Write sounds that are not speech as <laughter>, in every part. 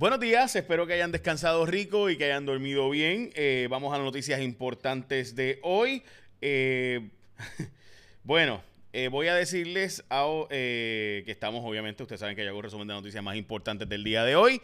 Buenos días, espero que hayan descansado rico y que hayan dormido bien. Eh, vamos a las noticias importantes de hoy. Eh, <laughs> bueno, eh, voy a decirles que estamos, obviamente, ustedes saben que yo hago resumen de noticias más importantes del día de hoy.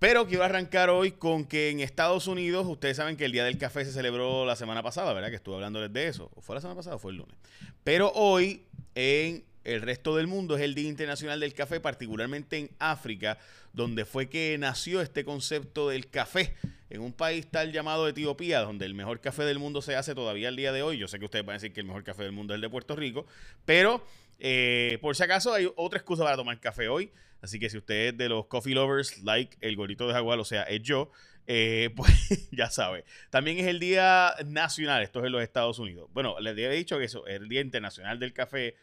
Pero quiero arrancar hoy con que en Estados Unidos, ustedes saben que el Día del Café se celebró la semana pasada, ¿verdad? Que estuve hablándoles de eso. ¿Fue la semana pasada o fue el lunes? Pero hoy en el resto del mundo es el Día Internacional del Café, particularmente en África, donde fue que nació este concepto del café. En un país tal llamado Etiopía, donde el mejor café del mundo se hace todavía el día de hoy. Yo sé que ustedes van a decir que el mejor café del mundo es el de Puerto Rico, pero eh, por si acaso hay otra excusa para tomar café hoy. Así que si usted es de los coffee lovers, like el gorrito de jaguar, o sea, es yo, eh, <laughs> pues ya sabe. También es el Día Nacional, esto es en los Estados Unidos. Bueno, les había dicho que eso es el Día Internacional del Café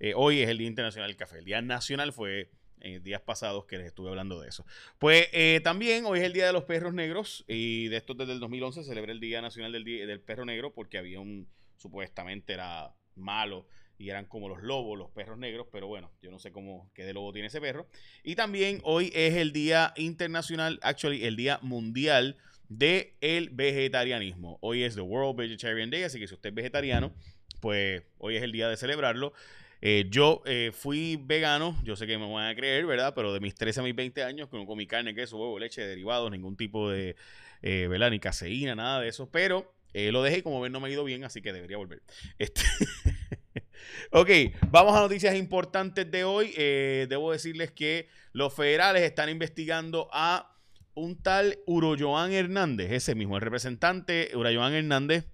eh, hoy es el Día Internacional del Café. El Día Nacional fue en días pasados que les estuve hablando de eso. Pues eh, también hoy es el Día de los Perros Negros y de esto desde el 2011 se celebra el Día Nacional del, del Perro Negro porque había un, supuestamente era malo y eran como los lobos, los perros negros, pero bueno, yo no sé cómo, qué de lobo tiene ese perro. Y también hoy es el Día Internacional, actually, el Día Mundial de el Vegetarianismo. Hoy es the World Vegetarian Day, así que si usted es vegetariano, pues hoy es el día de celebrarlo. Eh, yo eh, fui vegano, yo sé que me van a creer, ¿verdad? Pero de mis 13 a mis 20 años, no comí carne, queso, huevo, leche, derivados, ningún tipo de, eh, ¿verdad? Ni caseína, nada de eso. Pero lo dejé y como ven no me ha ido bien, así que debería volver. Este <laughs> ok, vamos a noticias importantes de hoy. debo decirles que los federales están investigando a un tal Uroyoan Hernández, ese mismo, el representante, Uroyoan Hernández,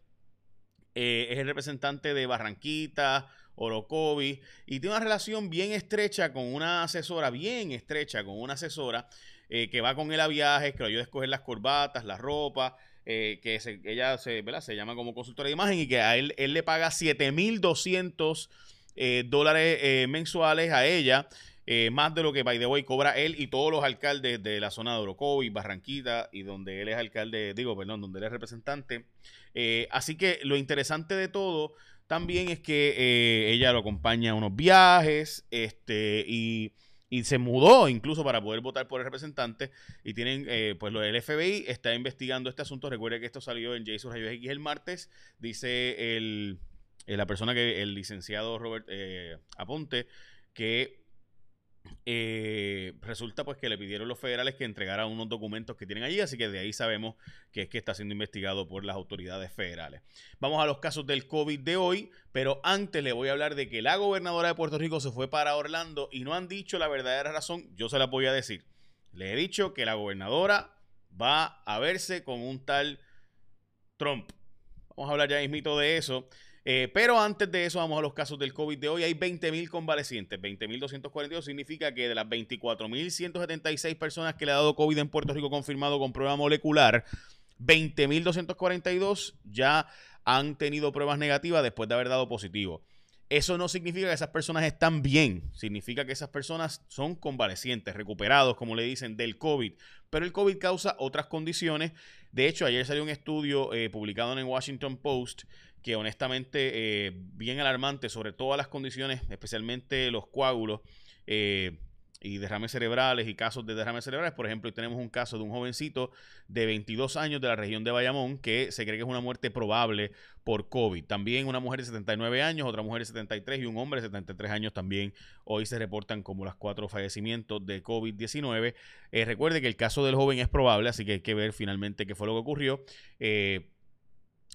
es el representante de Barranquita, Orocovi, y tiene una relación bien estrecha con una asesora, bien estrecha con una asesora eh, que va con él a viajes, que lo ayuda a escoger las corbatas, la ropa, eh, que ella se, se llama como consultora de imagen y que a él, él le paga 7.200 eh, dólares mensuales a ella. más de lo que by the way cobra él y todos los alcaldes de la zona de Orocovi, Barranquita y donde él es alcalde, digo, perdón, donde él es representante. así que lo interesante de todo también es que eh, ella lo acompaña a unos viajes este, y, se mudó incluso para poder votar por el representante. Y tienen, eh, pues lo del FBI está investigando este asunto. Recuerde que esto salió en Jason Rayos X el martes. Dice el, eh, la persona que, el licenciado Robert Aponte, que eh, resulta pues que le pidieron los federales que entregaran unos documentos que tienen allí, así que de ahí sabemos que es que está siendo investigado por las autoridades federales. Vamos a los casos del COVID de hoy, pero antes le voy a hablar de que la gobernadora de Puerto Rico se fue para Orlando y no han dicho la verdadera razón, yo se la voy a decir. Le he dicho que la gobernadora va a verse con un tal Trump. Vamos a hablar ya mismito de eso. Eh, pero antes de eso, vamos a los casos del COVID de hoy. Hay 20.000 convalecientes. 20.242 significa que de las 24.176 personas que le ha dado COVID en Puerto Rico confirmado con prueba molecular, 20.242 ya han tenido pruebas negativas después de haber dado positivo. Eso no significa que esas personas están bien, significa que esas personas son convalecientes, recuperados, como le dicen, del COVID. Pero el COVID causa otras condiciones. De hecho, ayer salió un estudio eh, publicado en el Washington Post que honestamente eh, bien alarmante sobre todas las condiciones, especialmente los coágulos eh, y derrames cerebrales y casos de derrames cerebrales. Por ejemplo, tenemos un caso de un jovencito de 22 años de la región de Bayamón que se cree que es una muerte probable por COVID. También una mujer de 79 años, otra mujer de 73 y un hombre de 73 años también hoy se reportan como las cuatro fallecimientos de COVID-19. Eh, recuerde que el caso del joven es probable, así que hay que ver finalmente qué fue lo que ocurrió.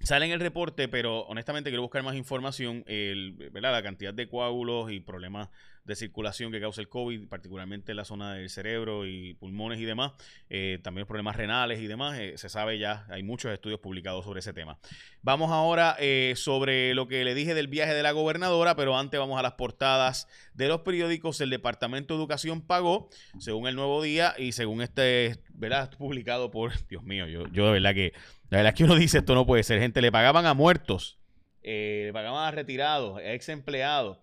Sale en el reporte, pero honestamente quiero buscar más información. El, ¿verdad? La cantidad de coágulos y problemas de circulación que causa el COVID, particularmente en la zona del cerebro y pulmones y demás, eh, también problemas renales y demás, eh, se sabe ya, hay muchos estudios publicados sobre ese tema. Vamos ahora eh, sobre lo que le dije del viaje de la gobernadora, pero antes vamos a las portadas de los periódicos. El Departamento de Educación pagó, según el Nuevo Día y según este, ¿verdad? Publicado por, Dios mío, yo, yo de verdad que, la verdad que uno dice esto no puede ser, gente, le pagaban a muertos. le pagaban a retirados, ex empleados,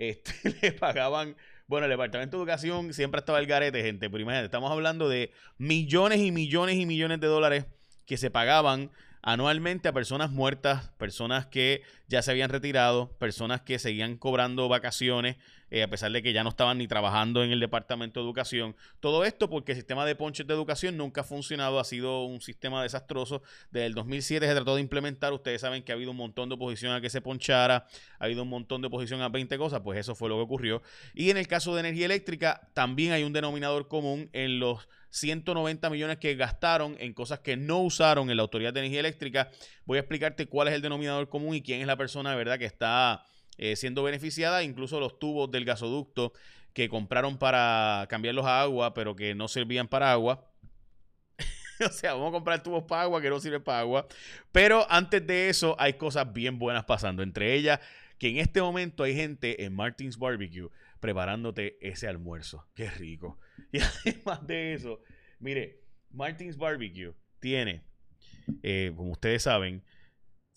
este, <laughs> le pagaban. Bueno, el Departamento de Educación siempre estaba el garete, gente. Pero imagínate, estamos hablando de millones y millones y millones de dólares que se pagaban anualmente a personas muertas, personas que ya se habían retirado, personas que seguían cobrando vacaciones eh, a pesar de que ya no estaban ni trabajando en el Departamento de Educación. Todo esto porque el sistema de ponches de educación nunca ha funcionado, ha sido un sistema desastroso. Desde el 2007 se trató de implementar, ustedes saben que ha habido un montón de oposición a que se ponchara, ha habido un montón de oposición a 20 cosas, pues eso fue lo que ocurrió. Y en el caso de energía eléctrica, también hay un denominador común en los 190 millones que gastaron en cosas que no usaron en la Autoridad de Energía Eléctrica. Voy a explicarte cuál es el denominador común y quién es la persona, ¿verdad?, que está eh, siendo beneficiada. Incluso los tubos del gasoducto que compraron para cambiarlos a agua, pero que no servían para agua. <laughs> o sea, vamos a comprar tubos para agua que no sirven para agua. Pero antes de eso, hay cosas bien buenas pasando. Entre ellas, que en este momento hay gente en Martins Barbecue preparándote ese almuerzo. Qué rico. <laughs> Y además de eso, mire, Martins Barbecue tiene, eh, como ustedes saben,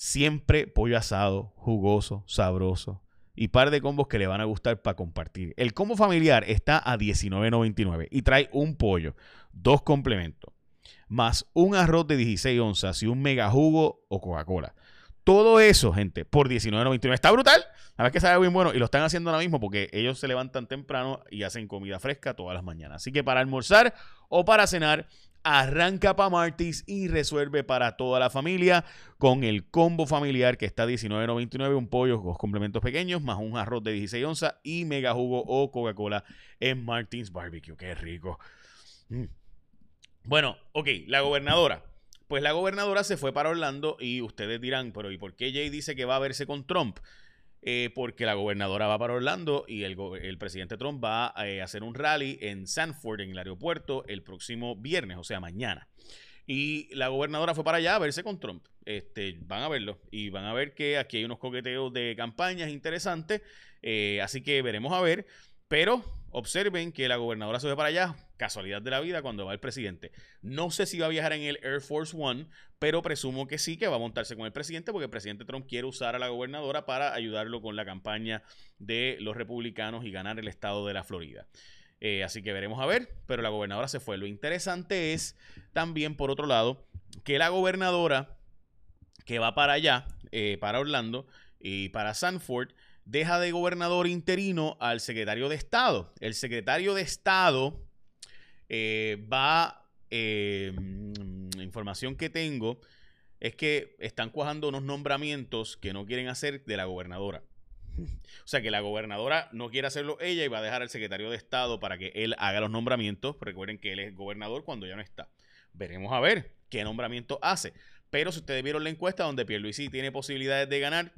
siempre pollo asado, jugoso, sabroso y par de combos que le van a gustar para compartir. El combo familiar está a $19.99 y trae un pollo, dos complementos, más un arroz de 16 onzas y un mega jugo o Coca-Cola. Todo eso, gente, por $19.99. Está brutal. A ver que sabe bien bueno. Y lo están haciendo ahora mismo porque ellos se levantan temprano y hacen comida fresca todas las mañanas. Así que para almorzar o para cenar, arranca para Martis y resuelve para toda la familia con el combo familiar que está a $19.99. Un pollo, dos complementos pequeños, más un arroz de 16 onzas y mega jugo o Coca-Cola en Martins Barbecue. Qué rico. Mm. Bueno, ok, la gobernadora pues la gobernadora se fue para Orlando y ustedes dirán, pero ¿y por qué Jay dice que va a verse con Trump? Eh, porque la gobernadora va para Orlando y el, presidente Trump va eh, a hacer un rally en Sanford, en el aeropuerto, el próximo viernes, o sea, mañana. Y la gobernadora fue para allá a verse con Trump. Este, van a verlo y van a ver que aquí hay unos coqueteos de campañas interesantes. Eh, así que veremos a ver. Pero observen que la gobernadora se ve para allá, casualidad de la vida, cuando va el presidente. No sé si va a viajar en el Air Force One, pero presumo que sí, que va a montarse con el presidente, porque el presidente Trump quiere usar a la gobernadora para ayudarlo con la campaña de los republicanos y ganar el estado de la Florida. Eh, así que veremos a ver, pero la gobernadora se fue. Lo interesante es también, por otro lado, que la gobernadora que va para allá, eh, para Orlando y para Sanford, deja de gobernador interino al secretario de Estado. El secretario de Estado eh, va, eh, mm, información que tengo, es que están cuajando unos nombramientos que no quieren hacer de la gobernadora. <laughs> O sea que la gobernadora no quiere hacerlo ella y va a dejar al secretario de Estado para que él haga los nombramientos. Recuerden que él es gobernador cuando ya no está. Veremos a ver qué nombramiento hace. Pero si ustedes vieron la encuesta donde Pierluisi tiene posibilidades de ganar,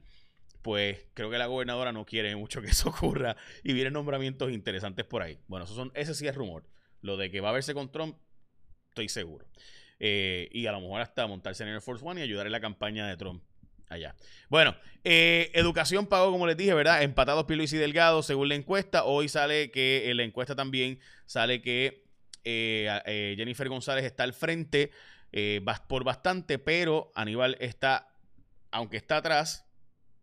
pues creo que la gobernadora no quiere mucho que eso ocurra y vienen nombramientos interesantes por ahí. Bueno, eso son, ese sí es rumor. Lo de que va a verse con Trump, estoy seguro. Eh, y a lo mejor hasta montarse en el Force One y ayudar en la campaña de Trump allá. Bueno, eh, educación pagó, como les dije, ¿verdad? Empatados Luis y Delgado, según la encuesta. Hoy sale que en la encuesta también sale que eh, Jennifer González está al frente por bastante, pero Aníbal está, aunque está atrás,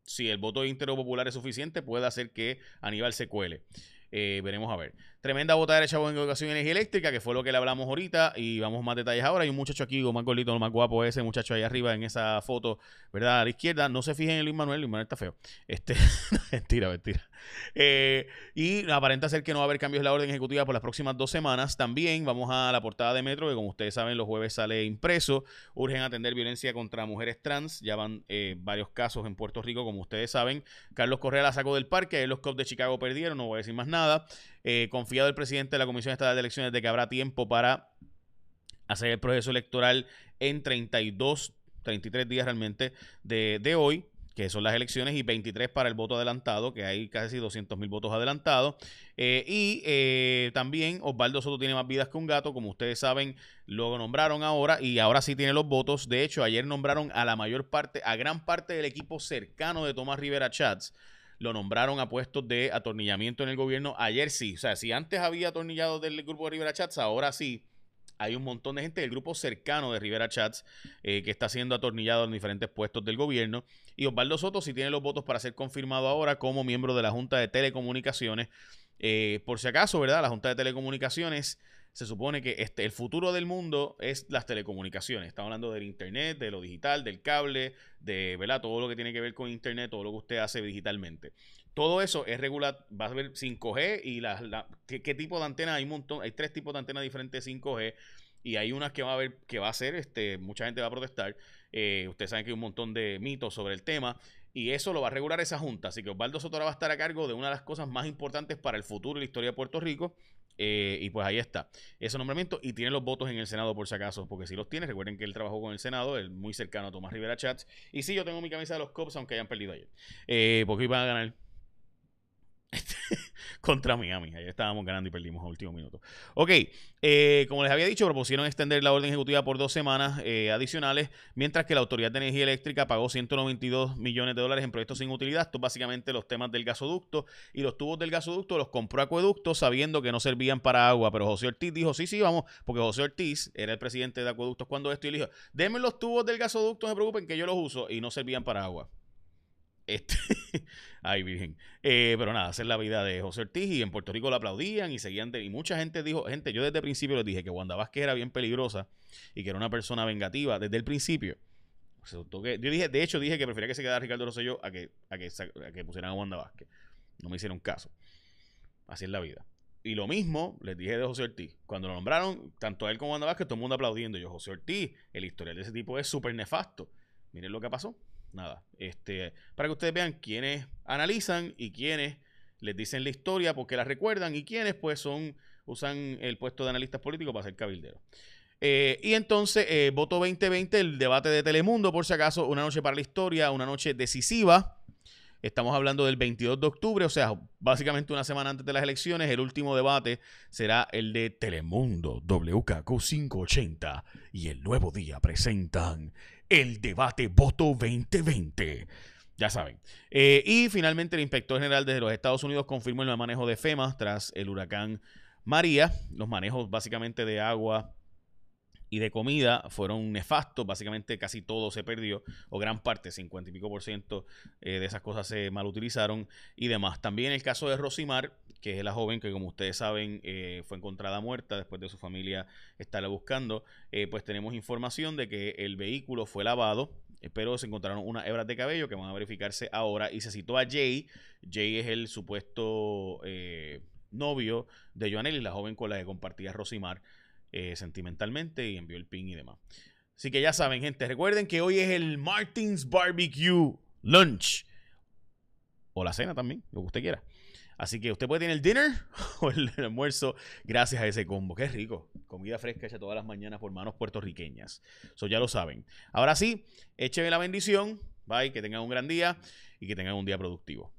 si el voto íntero popular es suficiente, puede hacer que Aníbal se cuele. Eh, veremos a ver. Tremenda de chavos, en educación y energía eléctrica, que fue lo que le hablamos ahorita, y vamos más detalles ahora. Hay un muchacho aquí, más gordito, más guapo ese muchacho ahí arriba en esa foto, ¿verdad? A la izquierda. No se fijen en Luis Manuel, Luis Manuel está feo. Este, <laughs> mentira, mentira. Eh, y aparenta ser que no va a haber cambios en la orden ejecutiva por las próximas dos semanas. También vamos a la portada de Metro, que como ustedes saben, los jueves sale impreso. Urgen atender violencia contra mujeres trans. Ya van eh, varios casos en Puerto Rico, como ustedes saben. Carlos Correa la sacó del parque, los Cubs de Chicago perdieron, no voy a decir más nada. Eh, confiado el presidente de la Comisión Estatal de Elecciones de que habrá tiempo para hacer el proceso electoral en 32, 33 días realmente de, hoy que son las elecciones, y 23 para el voto adelantado, que hay casi 200 mil votos adelantados. Eh, y eh, también Osvaldo Soto tiene más vidas que un gato, como ustedes saben, lo nombraron ahora y ahora sí tiene los votos. De hecho, ayer nombraron a la mayor parte, a gran parte del equipo cercano de Tomás Rivera Chats. Lo nombraron a puestos de atornillamiento en el gobierno. Ayer sí. O sea, si antes había atornillado del grupo de Rivera Chats, ahora sí hay un montón de gente del grupo cercano de Rivera Chats eh, que está siendo atornillado en diferentes puestos del gobierno. Y Osvaldo Soto si tiene los votos para ser confirmado ahora como miembro de la Junta de Telecomunicaciones. Eh, por si acaso, ¿verdad? La Junta de Telecomunicaciones se supone que este, el futuro del mundo es las telecomunicaciones. Estamos hablando del Internet, de lo digital, del cable, de ¿verdad? todo lo que tiene que ver con Internet, todo lo que usted hace digitalmente. todo eso es regular, va a ver 5G y las ¿qué, tipo de antena hay un montón, hay tres tipos de antenas diferentes 5G y hay unas que va a haber que va a ser, este, mucha gente va a protestar. Eh, ustedes saben que hay un montón de mitos sobre el tema y eso lo va a regular esa junta. Así que Osvaldo Sotora va a estar a cargo de una de las cosas más importantes para el futuro y la historia de Puerto Rico. Eh, y pues ahí está, ese nombramiento. Y tiene los votos en el Senado por si acaso, porque si los tiene, recuerden que él trabajó con el Senado, él muy cercano a Tomás Rivera Chats. Y sí, yo tengo mi camisa de los Cubs, aunque hayan perdido ayer. Eh, porque iban a ganar <laughs> contra Miami. Ahí estábamos ganando y perdimos a último minuto. Ok, eh, como les había dicho, propusieron extender la orden ejecutiva por dos semanas eh, adicionales, mientras que la Autoridad de Energía Eléctrica pagó 192 millones de dólares en proyectos sin utilidad. Esto básicamente los temas del gasoducto y los tubos del gasoducto los compró Acueducto sabiendo que no servían para agua, pero José Ortiz dijo, sí, sí, vamos, porque José Ortiz era el presidente de Acueductos cuando esto y le dijo, denme los tubos del gasoducto, no se preocupen que yo los uso y no servían para agua. Este, <laughs> ay. Eh, pero nada, hacer la vida de José Ortiz y en Puerto Rico lo aplaudían y seguían. y mucha gente dijo, gente, yo desde el principio les dije que Wanda Vázquez era bien peligrosa y que era una persona vengativa desde el principio. yo dije, de hecho, dije que prefería que se quedara Ricardo Rosselló a que, a que, a que pusieran a Wanda Vázquez. No me hicieron caso. Así es la vida. Y lo mismo les dije de José Ortiz. Cuando lo nombraron, tanto él como Wanda Vázquez, todo el mundo aplaudiendo. Yo, José Ortiz, el historial de ese tipo es súper nefasto. Miren lo que pasó nada. Este, para que ustedes vean quiénes analizan y quiénes les dicen la historia porque la recuerdan y quiénes pues son, usan el puesto de analistas políticos para ser cabilderos. Eh, y entonces, eh, voto 2020, el debate de Telemundo, por si acaso, una noche para la historia, una noche decisiva. Estamos hablando del 22 de octubre, o sea, básicamente una semana antes de las elecciones. El último debate será el de Telemundo, WKQ 580 y el Nuevo Día presentan el debate voto 2020. Ya saben. Eh, y finalmente el inspector general desde los Estados Unidos confirmó el manejo de FEMA tras el huracán María. Los manejos básicamente de agua y de comida fueron nefastos. Básicamente casi todo se perdió, o gran parte, 50 y pico por ciento eh, de esas cosas se malutilizaron y demás. También el caso de Rosimar, que es la joven que, como ustedes saben, eh, fue encontrada muerta después de su familia estarla buscando. Eh, pues tenemos información de que el vehículo fue lavado. Pero se encontraron unas hebras de cabello que van a verificarse ahora. Y se citó a Jay. Jay es el supuesto novio de Joanelli, la joven con la que compartía Rosimar. Eh, sentimentalmente y envió el pin y demás. Así que ya saben, gente, recuerden que hoy es el Martins Barbecue Lunch. O la cena también, lo que usted quiera. Así que usted puede tener el dinner <laughs> o el, almuerzo gracias a ese combo. Qué rico. Comida fresca hecha todas las mañanas por manos puertorriqueñas. Eso ya lo saben. Ahora sí, écheme la bendición. Bye, que tengan un gran día y que tengan un día productivo.